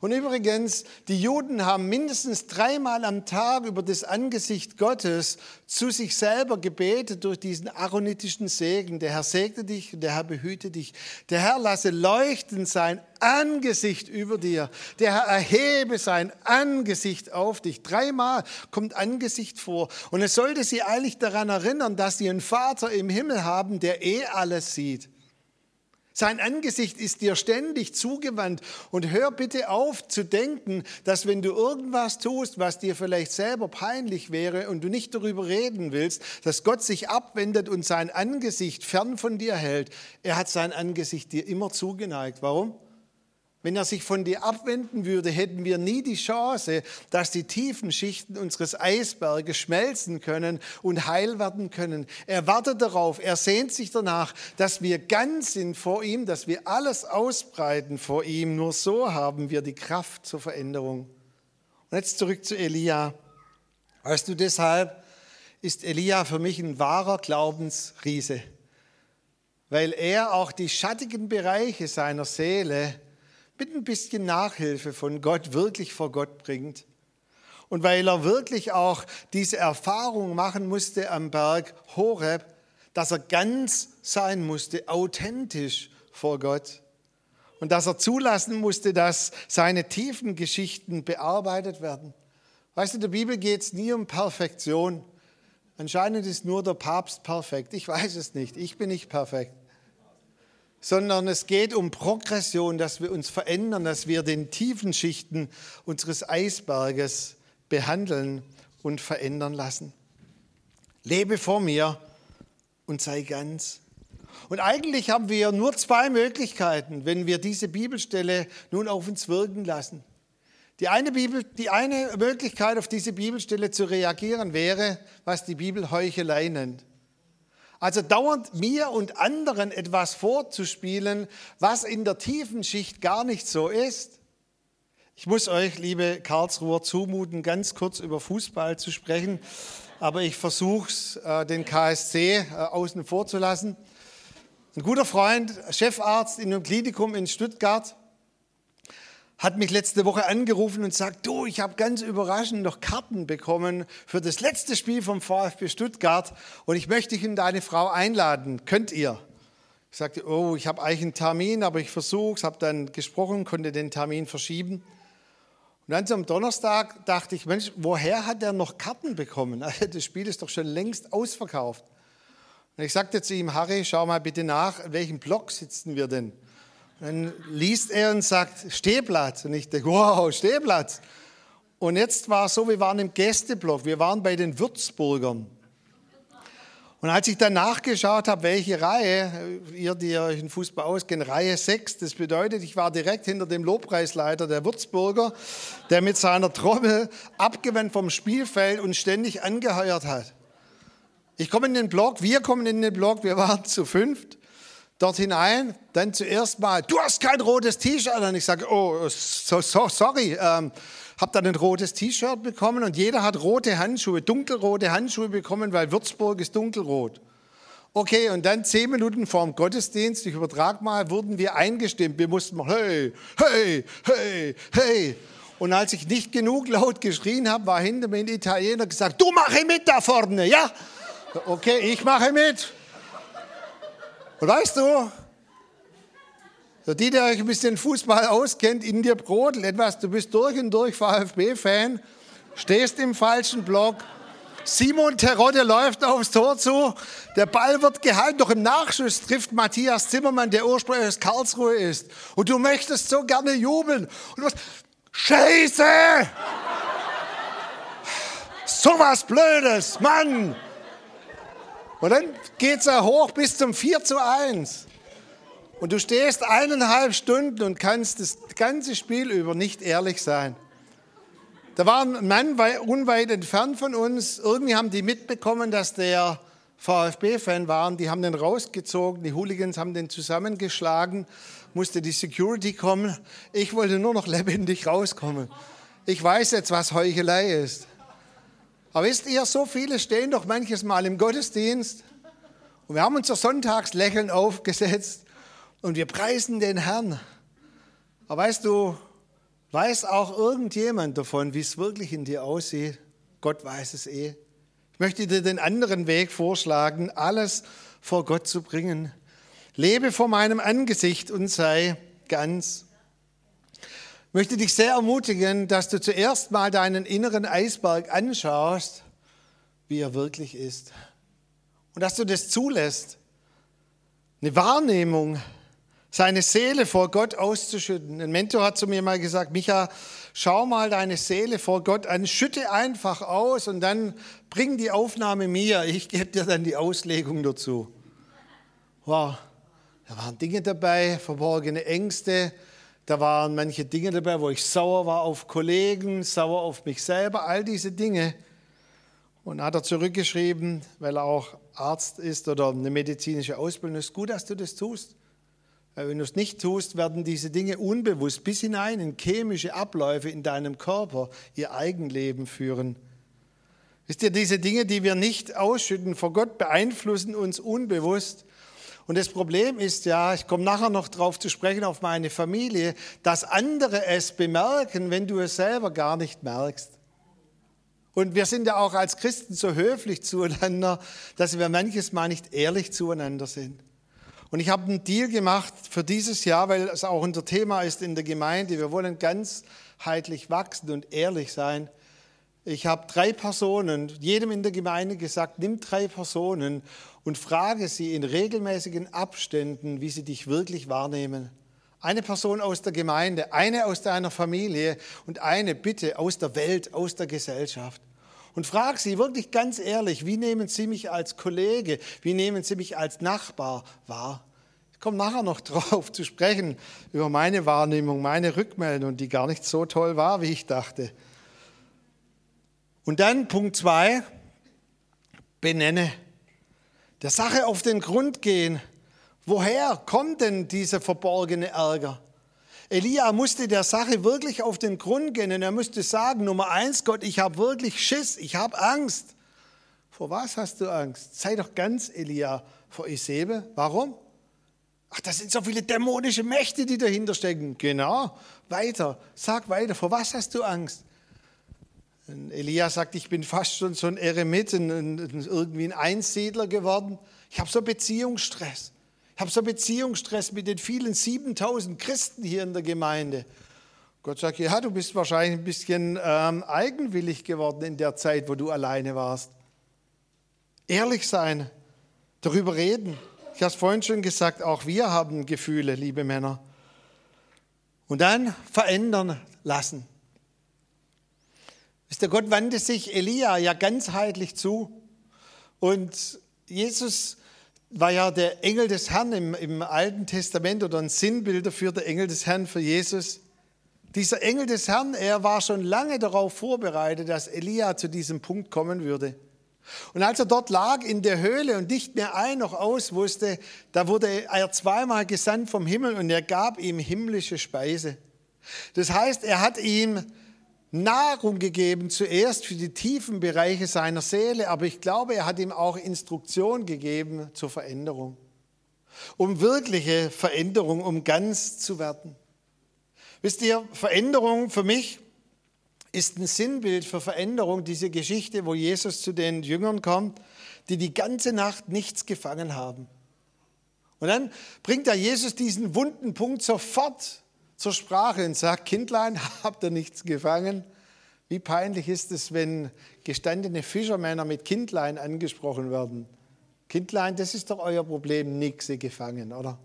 Und übrigens, die Juden haben mindestens dreimal am Tag über das Angesicht Gottes zu sich selber gebetet durch diesen aaronitischen Segen. Der Herr segne dich und der Herr behüte dich. Der Herr lasse leuchten sein Angesicht über dir. Der Herr erhebe sein Angesicht auf dich. Dreimal kommt Angesicht vor. Und es sollte sie eigentlich daran erinnern, dass sie einen Vater im Himmel haben, der eh alles sieht. Sein Angesicht ist dir ständig zugewandt. Und hör bitte auf zu denken, dass wenn du irgendwas tust, was dir vielleicht selber peinlich wäre und du nicht darüber reden willst, dass Gott sich abwendet und sein Angesicht fern von dir hält. Er hat sein Angesicht dir immer zugeneigt. Warum? Wenn er sich von dir abwenden würde, hätten wir nie die Chance, dass die tiefen Schichten unseres Eisberges schmelzen können und heil werden können. Er wartet darauf, er sehnt sich danach, dass wir ganz sind vor ihm, dass wir alles ausbreiten vor ihm. Nur so haben wir die Kraft zur Veränderung. Und jetzt zurück zu Elia. Weißt du, deshalb ist Elia für mich ein wahrer Glaubensriese, weil er auch die schattigen Bereiche seiner Seele mit ein bisschen Nachhilfe von Gott wirklich vor Gott bringt. Und weil er wirklich auch diese Erfahrung machen musste am Berg Horeb, dass er ganz sein musste, authentisch vor Gott. Und dass er zulassen musste, dass seine tiefen Geschichten bearbeitet werden. Weißt du, in der Bibel geht es nie um Perfektion. Anscheinend ist nur der Papst perfekt. Ich weiß es nicht. Ich bin nicht perfekt sondern es geht um Progression, dass wir uns verändern, dass wir den tiefen Schichten unseres Eisberges behandeln und verändern lassen. Lebe vor mir und sei ganz. Und eigentlich haben wir nur zwei Möglichkeiten, wenn wir diese Bibelstelle nun auf uns wirken lassen. Die eine, Bibel, die eine Möglichkeit, auf diese Bibelstelle zu reagieren, wäre, was die Bibel Heuchelei nennt. Also dauernd mir und anderen etwas vorzuspielen, was in der tiefen Schicht gar nicht so ist. Ich muss euch, liebe Karlsruher, zumuten, ganz kurz über Fußball zu sprechen, aber ich versuche es, äh, den KSC äh, außen vor zu lassen. Ein guter Freund, Chefarzt in einem Klinikum in Stuttgart, hat mich letzte Woche angerufen und sagt, du, ich habe ganz überraschend noch Karten bekommen für das letzte Spiel vom VfB Stuttgart und ich möchte dich und deine Frau einladen. Könnt ihr? Ich sagte, oh, ich habe eigentlich einen Termin, aber ich versuche es, habe dann gesprochen, konnte den Termin verschieben. Und dann am Donnerstag dachte ich, Mensch, woher hat er noch Karten bekommen? <laughs> Das Spiel ist doch schon längst ausverkauft. Und ich sagte zu ihm, Harry, schau mal bitte nach, in welchem Block sitzen wir denn? Dann liest er und sagt, Stehplatz. Und ich denke, wow, Stehplatz. Und jetzt war es so, wir waren im Gästeblock, wir waren bei den Würzburgern. Und als ich dann nachgeschaut habe, welche Reihe, ihr, die euch in Fußball auskennt, Reihe 6, das bedeutet, ich war direkt hinter dem Lobpreisleiter der Würzburger, der mit seiner Trommel abgewandt vom Spielfeld und ständig angeheuert hat. Ich komme in den Block, wir kommen in den Block, wir waren zu fünft dort hinein, dann zuerst mal, du hast kein rotes T-Shirt. Und ich sage, oh, so, so sorry, ähm, habe dann ein rotes T-Shirt bekommen und jeder hat rote Handschuhe, dunkelrote Handschuhe bekommen, weil Würzburg ist dunkelrot. Okay, und dann zehn Minuten vor dem Gottesdienst, ich übertrage mal, wurden wir eingestimmt. Wir mussten mal, hey, hey, hey, hey. Und als ich nicht genug laut geschrien habe, war hinter mir ein Italiener gesagt, du mache mit da vorne, ja? Okay, ich mache mit. Und weißt du, so die, der euch ein bisschen Fußball auskennt, in dir brodelt etwas, du bist durch und durch VfB-Fan, stehst im falschen Block, Simon Terodde läuft aufs Tor zu, der Ball wird gehalten, doch im Nachschuss trifft Matthias Zimmermann, der ursprünglich aus Karlsruhe ist. Und du möchtest so gerne jubeln. Und du sagst, Scheiße! So was Blödes, Mann! Und dann geht es ja hoch bis zum 4 zu 1. Und du stehst eineinhalb Stunden und kannst das ganze Spiel über nicht ehrlich sein. Da war ein Mann unweit entfernt von uns. Irgendwie haben die mitbekommen, dass der VfB-Fan war. Die haben den rausgezogen. Die Hooligans haben den zusammengeschlagen. Musste die Security kommen. Ich wollte nur noch lebendig rauskommen. Ich weiß jetzt, was Heuchelei ist. Aber wisst ihr, so viele stehen doch manches Mal im Gottesdienst und wir haben unser Sonntagslächeln aufgesetzt und wir preisen den Herrn. Aber weißt du, weiß auch irgendjemand davon, wie es wirklich in dir aussieht? Gott weiß es eh. Ich möchte dir den anderen Weg vorschlagen, alles vor Gott zu bringen. Lebe vor meinem Angesicht und sei ganz möchte dich sehr ermutigen, dass du zuerst mal deinen inneren Eisberg anschaust, wie er wirklich ist. Und dass du das zulässt, eine Wahrnehmung, seine Seele vor Gott auszuschütten. Ein Mentor hat zu mir mal gesagt, Micha, schau mal deine Seele vor Gott an, schütte einfach aus und dann bring die Aufnahme mir, ich gebe dir dann die Auslegung dazu. Wow, da waren Dinge dabei, verborgene Ängste, da waren manche Dinge dabei, wo ich sauer war auf Kollegen, sauer auf mich selber, all diese Dinge. Und hat er zurückgeschrieben, weil er auch Arzt ist oder eine medizinische Ausbildung ist, gut, dass du das tust. Weil wenn du es nicht tust, werden diese Dinge unbewusst bis hinein in chemische Abläufe in deinem Körper ihr Eigenleben führen. Wisst ihr, diese Dinge, die wir nicht ausschütten vor Gott, beeinflussen uns unbewusst und das Problem ist ja, ich komme nachher noch darauf zu sprechen, auf meine Familie, dass andere es bemerken, wenn du es selber gar nicht merkst. Und wir sind ja auch als Christen so höflich zueinander, dass wir manches Mal nicht ehrlich zueinander sind. Und ich habe einen Deal gemacht für dieses Jahr, weil es auch unser Thema ist in der Gemeinde. Wir wollen ganzheitlich wachsen und ehrlich sein. Ich habe drei Personen, jedem in der Gemeinde gesagt, nimm drei Personen und frage sie in regelmäßigen Abständen, wie sie dich wirklich wahrnehmen. Eine Person aus der Gemeinde, eine aus deiner Familie und eine bitte aus der Welt, aus der Gesellschaft. und frag sie wirklich ganz ehrlich, wie nehmen sie mich als Kollege, wie nehmen sie mich als Nachbar wahr? Ich komme nachher noch <laughs> drauf zu sprechen über meine Wahrnehmung, meine Rückmeldung, die gar nicht so toll war, wie ich dachte. Und dann Punkt zwei, benenne. Der Sache auf den Grund gehen. Woher kommt denn dieser verborgene Ärger? Elia musste der Sache wirklich auf den Grund gehen und er musste sagen, Nummer eins, Gott, ich habe wirklich Schiss, ich habe Angst. Vor was hast du Angst? Sei doch ganz, Elia, vor Isebe. Warum? Ach, das sind so viele dämonische Mächte, die dahinter stecken. Genau, weiter, sag weiter, vor was hast du Angst? Elia sagt, ich bin fast schon so ein Eremit, irgendwie ein Einsiedler geworden. Ich habe so Beziehungsstress. Ich habe so Beziehungsstress mit den vielen 7000 Christen hier in der Gemeinde. Gott sagt, ja, du bist wahrscheinlich ein bisschen ähm, eigenwillig geworden in der Zeit, wo du alleine warst. Ehrlich sein, darüber reden. Ich habe es vorhin schon gesagt, auch wir haben Gefühle, liebe Männer. Und dann verändern lassen. Wisst ihr, Gott wandte sich Elia ja ganzheitlich zu. Und Jesus war ja der Engel des Herrn im, im Alten Testament oder ein Sinnbild dafür, der Engel des Herrn für Jesus. Dieser Engel des Herrn, er war schon lange darauf vorbereitet, dass Elia zu diesem Punkt kommen würde. Und als er dort lag in der Höhle und nicht mehr ein noch aus wusste, da wurde er zweimal gesandt vom Himmel und er gab ihm himmlische Speise. Das heißt, er hat ihm Nahrung gegeben, zuerst für die tiefen Bereiche seiner Seele, aber ich glaube, er hat ihm auch Instruktion gegeben zur Veränderung, um wirkliche Veränderung, um ganz zu werden. Wisst ihr, Veränderung für mich ist ein Sinnbild für Veränderung, diese Geschichte, wo Jesus zu den Jüngern kommt, die die ganze Nacht nichts gefangen haben. Und dann bringt er Jesus diesen wunden Punkt sofort zur Sprache und sagt, Kindlein, <laughs> habt ihr nichts gefangen? Wie peinlich ist es, wenn gestandene Fischermänner mit Kindlein angesprochen werden? Kindlein, das ist doch euer Problem, nichts gefangen, oder?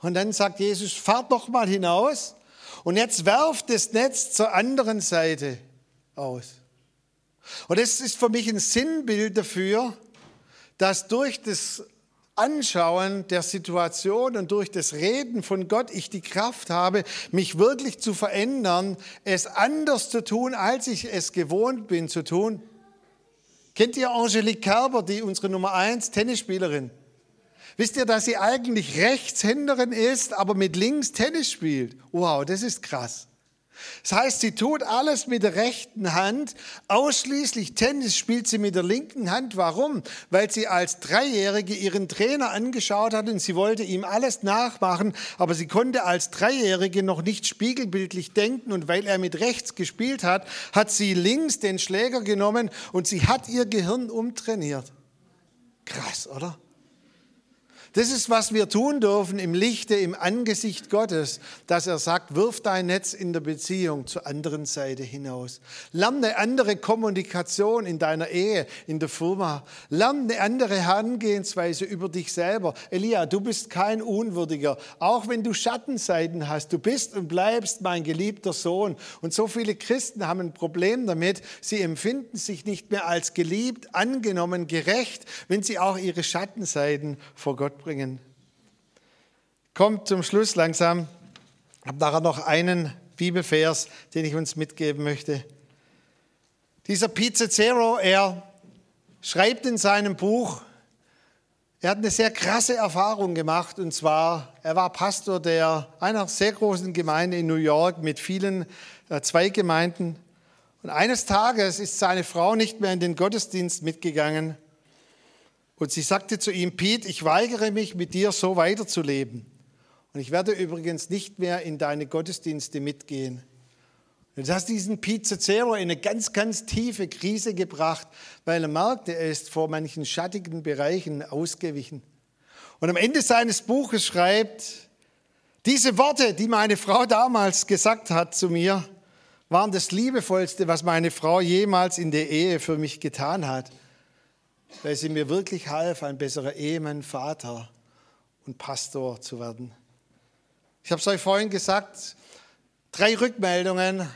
Und dann sagt Jesus, fahrt doch mal hinaus und jetzt werft das Netz zur anderen Seite aus. Und das ist für mich ein Sinnbild dafür, dass durch das Anschauen der Situation und durch das Reden von Gott ich die Kraft habe, mich wirklich zu verändern, es anders zu tun, als ich es gewohnt bin zu tun. Kennt ihr Angelique Kerber, die unsere Nummer 1 Tennisspielerin? Wisst ihr, dass sie eigentlich Rechtshänderin ist, aber mit links Tennis spielt? Wow, das ist krass. Das heißt, sie tut alles mit der rechten Hand, ausschließlich Tennis spielt sie mit der linken Hand. Warum? Weil sie als Dreijährige ihren Trainer angeschaut hat und sie wollte ihm alles nachmachen, aber sie konnte als Dreijährige noch nicht spiegelbildlich denken und weil er mit rechts gespielt hat, hat sie links den Schläger genommen und sie hat ihr Gehirn umtrainiert. Krass, oder? Das ist, was wir tun dürfen im Lichte, im Angesicht Gottes, dass er sagt, wirf dein Netz in der Beziehung zur anderen Seite hinaus. Lerne eine andere Kommunikation in deiner Ehe, in der Firma. Lerne eine andere Herangehensweise über dich selber. Elia, du bist kein Unwürdiger, auch wenn du Schattenseiten hast. Du bist und bleibst mein geliebter Sohn. Und so viele Christen haben ein Problem damit. Sie empfinden sich nicht mehr als geliebt, angenommen, gerecht, wenn sie auch ihre Schattenseiten vor Gott bringen. Kommt zum Schluss langsam. Ich habe nachher noch einen Bibelvers, den ich uns mitgeben möchte. Dieser Pizza Zero, er schreibt in seinem Buch, er hat eine sehr krasse Erfahrung gemacht und zwar, er war Pastor der einer sehr großen Gemeinde in New York mit vielen äh, Zweigemeinden. Und eines Tages ist seine Frau nicht mehr in den Gottesdienst mitgegangen und sie sagte zu ihm, Pete, ich weigere mich, mit dir so weiterzuleben. Und ich werde übrigens nicht mehr in deine Gottesdienste mitgehen. Und das hat diesen Pete Zero in eine ganz, ganz tiefe Krise gebracht, weil er merkte, er ist vor manchen schattigen Bereichen ausgewichen. Und am Ende seines Buches schreibt, diese Worte, die meine Frau damals gesagt hat zu mir, waren das Liebevollste, was meine Frau jemals in der Ehe für mich getan hat weil sie mir wirklich half, ein besserer Ehemann, Vater und Pastor zu werden. Ich habe es euch vorhin gesagt, drei Rückmeldungen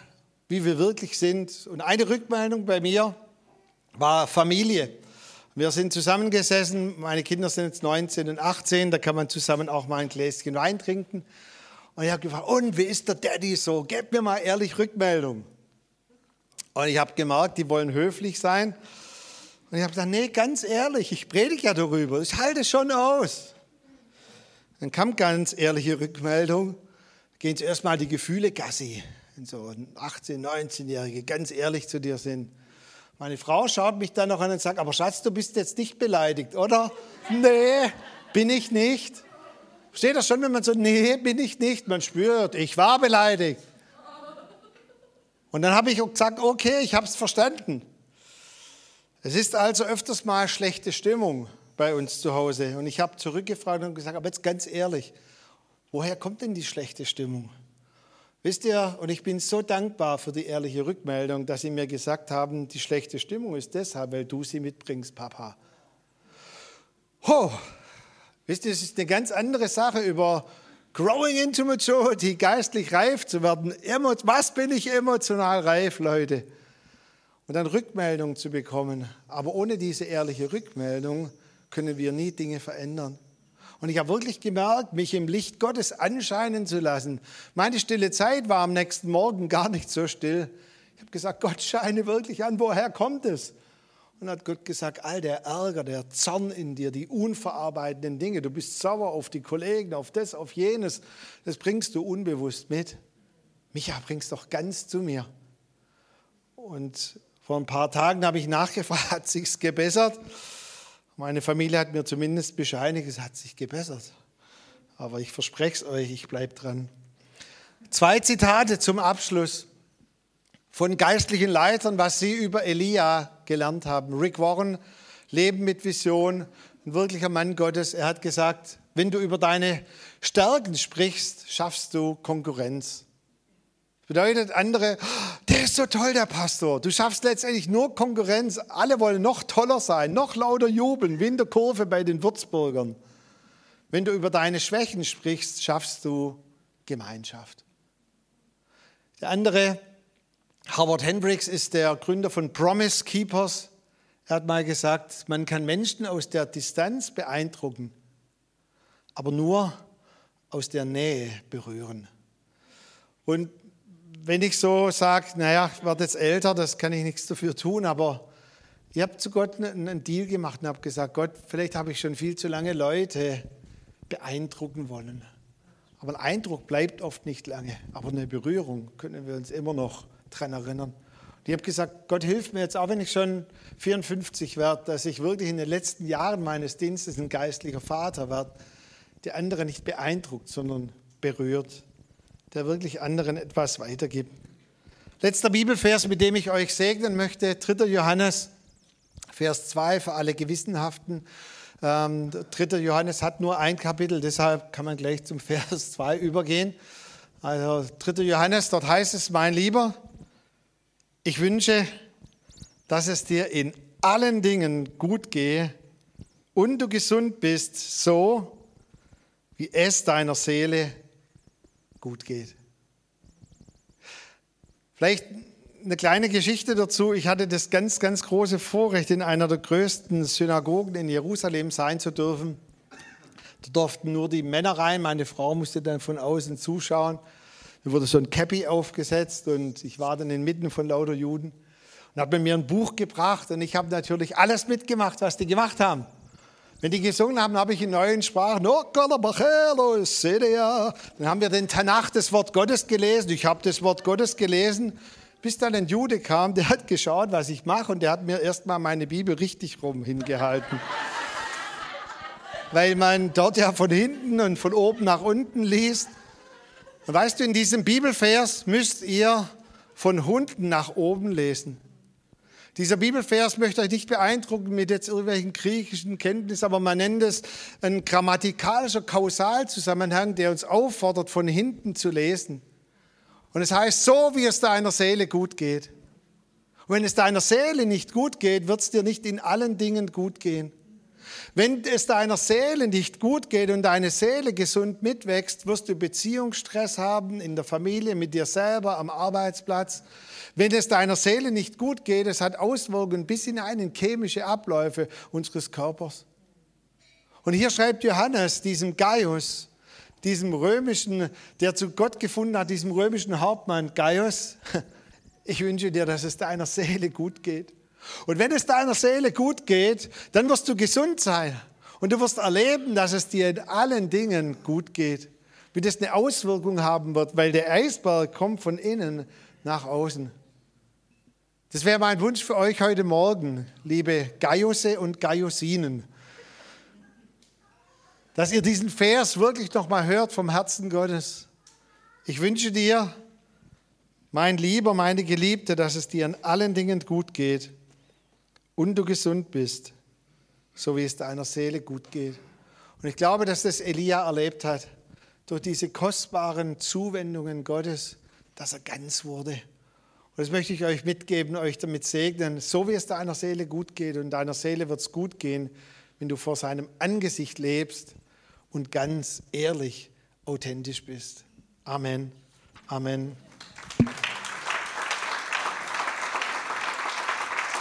wie wir wirklich sind. Und eine Rückmeldung bei mir war Familie. Wir sind zusammengesessen, meine Kinder sind jetzt 19 und 18, da kann man zusammen auch mal ein Gläschen Wein trinken. Und ich habe gefragt, und wie ist der Daddy so? Gebt mir mal ehrlich Rückmeldung. Und ich habe gemerkt, die wollen höflich sein. Und ich habe gesagt, nee, ganz ehrlich, ich predige ja darüber, ich halte es schon aus. Dann kam ganz ehrliche Rückmeldung, gehen zuerst mal die Gefühle Gassi, wenn so 18-, 19-Jährige ganz ehrlich zu dir sind. Meine Frau schaut mich dann noch an und sagt, aber Schatz, du bist jetzt nicht beleidigt, oder? nee, bin ich nicht. Steht das schon, wenn man so, nee, bin ich nicht. Man spürt, ich war beleidigt. Und dann habe ich gesagt, okay, ich habe es verstanden. Es ist also öfters mal schlechte Stimmung bei uns zu Hause. Und ich habe zurückgefragt und gesagt, aber jetzt ganz ehrlich, woher kommt denn die schlechte Stimmung? Wisst ihr, und ich bin so dankbar für die ehrliche Rückmeldung, dass Sie mir gesagt haben, die schlechte Stimmung ist deshalb, weil du sie mitbringst, Papa. Ho, wisst ihr, es ist eine ganz andere Sache über Growing into Maturity, geistlich reif zu werden. Was bin ich emotional reif, Leute? Und dann Rückmeldung zu bekommen. Aber ohne diese ehrliche Rückmeldung können wir nie Dinge verändern. Und ich habe wirklich gemerkt, mich im Licht Gottes anscheinen zu lassen. Meine stille Zeit war am nächsten Morgen gar nicht so still. Ich habe gesagt, Gott scheine wirklich an, woher kommt es? Und hat Gott gesagt, all der Ärger, der Zorn in dir, die unverarbeitenden Dinge, du bist sauer auf die Kollegen, auf das, auf jenes, das bringst du unbewusst mit. Micha, bringst doch ganz zu mir. Und vor ein paar Tagen habe ich nachgefragt, <laughs> hat sich's gebessert? Meine Familie hat mir zumindest bescheinigt, es hat sich gebessert. Aber ich verspreche es euch, ich bleibe dran. Zwei Zitate zum Abschluss von geistlichen Leitern, was sie über Elia gelernt haben. Rick Warren, Leben mit Vision, ein wirklicher Mann Gottes. Er hat gesagt, wenn du über deine Stärken sprichst, schaffst du Konkurrenz. Bedeutet andere, der ist so toll, der Pastor. Du schaffst letztendlich nur Konkurrenz. Alle wollen noch toller sein, noch lauter jubeln, wie in der Kurve bei den Würzburgern. Wenn du über deine Schwächen sprichst, schaffst du Gemeinschaft. Der andere, Howard Hendricks, ist der Gründer von Promise Keepers. Er hat mal gesagt, man kann Menschen aus der Distanz beeindrucken, aber nur aus der Nähe berühren. Und wenn ich so sage, naja, ich werde jetzt älter, das kann ich nichts dafür tun, aber ich habe zu Gott einen Deal gemacht und habe gesagt, Gott, vielleicht habe ich schon viel zu lange Leute beeindrucken wollen. Aber ein Eindruck bleibt oft nicht lange, aber eine Berührung können wir uns immer noch daran erinnern. Und ich habe gesagt, Gott hilft mir jetzt, auch wenn ich schon 54 werde, dass ich wirklich in den letzten Jahren meines Dienstes ein geistlicher Vater werde, der andere nicht beeindruckt, sondern berührt der wirklich anderen etwas weitergibt. Letzter Bibelvers, mit dem ich euch segnen möchte, 3. Johannes, Vers 2 für alle Gewissenhaften. Ähm, 3. Johannes hat nur ein Kapitel, deshalb kann man gleich zum <laughs> Vers 2 übergehen. Also 3. Johannes, dort heißt es, mein Lieber, ich wünsche, dass es dir in allen Dingen gut gehe und du gesund bist, so wie es deiner Seele gut geht. Vielleicht eine kleine Geschichte dazu. Ich hatte das ganz, ganz große Vorrecht, in einer der größten Synagogen in Jerusalem sein zu dürfen. Da durften nur die Männer rein. Meine Frau musste dann von außen zuschauen. Da wurde so ein Cappy aufgesetzt und ich war dann inmitten von lauter Juden und habe mir ein Buch gebracht und ich habe natürlich alles mitgemacht, was die gemacht haben. Wenn die gesungen haben, habe ich in neuen Sprachen, dann haben wir den Tanach, das Wort Gottes gelesen. Ich habe das Wort Gottes gelesen, bis dann ein Jude kam, der hat geschaut, was ich mache und der hat mir erstmal meine Bibel richtig rum hingehalten. Weil man dort ja von hinten und von oben nach unten liest. Und weißt du, in diesem Bibelvers müsst ihr von Hunden nach oben lesen. Dieser Bibelvers möchte euch nicht beeindrucken mit jetzt irgendwelchen griechischen Kenntnissen, aber man nennt es ein grammatikalischer Kausalzusammenhang, der uns auffordert, von hinten zu lesen. Und es heißt, so wie es deiner Seele gut geht. Und wenn es deiner Seele nicht gut geht, wird es dir nicht in allen Dingen gut gehen. Wenn es deiner Seele nicht gut geht und deine Seele gesund mitwächst, wirst du Beziehungsstress haben in der Familie, mit dir selber, am Arbeitsplatz. Wenn es deiner Seele nicht gut geht, es hat Auswirkungen bis in chemische Abläufe unseres Körpers. Und hier schreibt Johannes diesem Gaius, diesem römischen, der zu Gott gefunden hat, diesem römischen Hauptmann Gaius, <laughs> ich wünsche dir, dass es deiner Seele gut geht. Und wenn es deiner Seele gut geht, dann wirst du gesund sein. Und du wirst erleben, dass es dir in allen Dingen gut geht. Wie das eine Auswirkung haben wird, weil der Eisberg kommt von innen nach außen. Das wäre mein Wunsch für euch heute Morgen, liebe Gaiusse und Gaiusinen, dass ihr diesen Vers wirklich nochmal hört vom Herzen Gottes. Ich wünsche dir, mein Lieber, meine Geliebte, dass es dir in allen Dingen gut geht und du gesund bist, so wie es deiner Seele gut geht. Und ich glaube, dass das Elia erlebt hat, durch diese kostbaren Zuwendungen Gottes, dass er ganz wurde. Und das möchte ich euch mitgeben, euch damit segnen, so wie es deiner Seele gut geht und deiner Seele wird es gut gehen, wenn du vor seinem Angesicht lebst und ganz ehrlich, authentisch bist. Amen. Amen.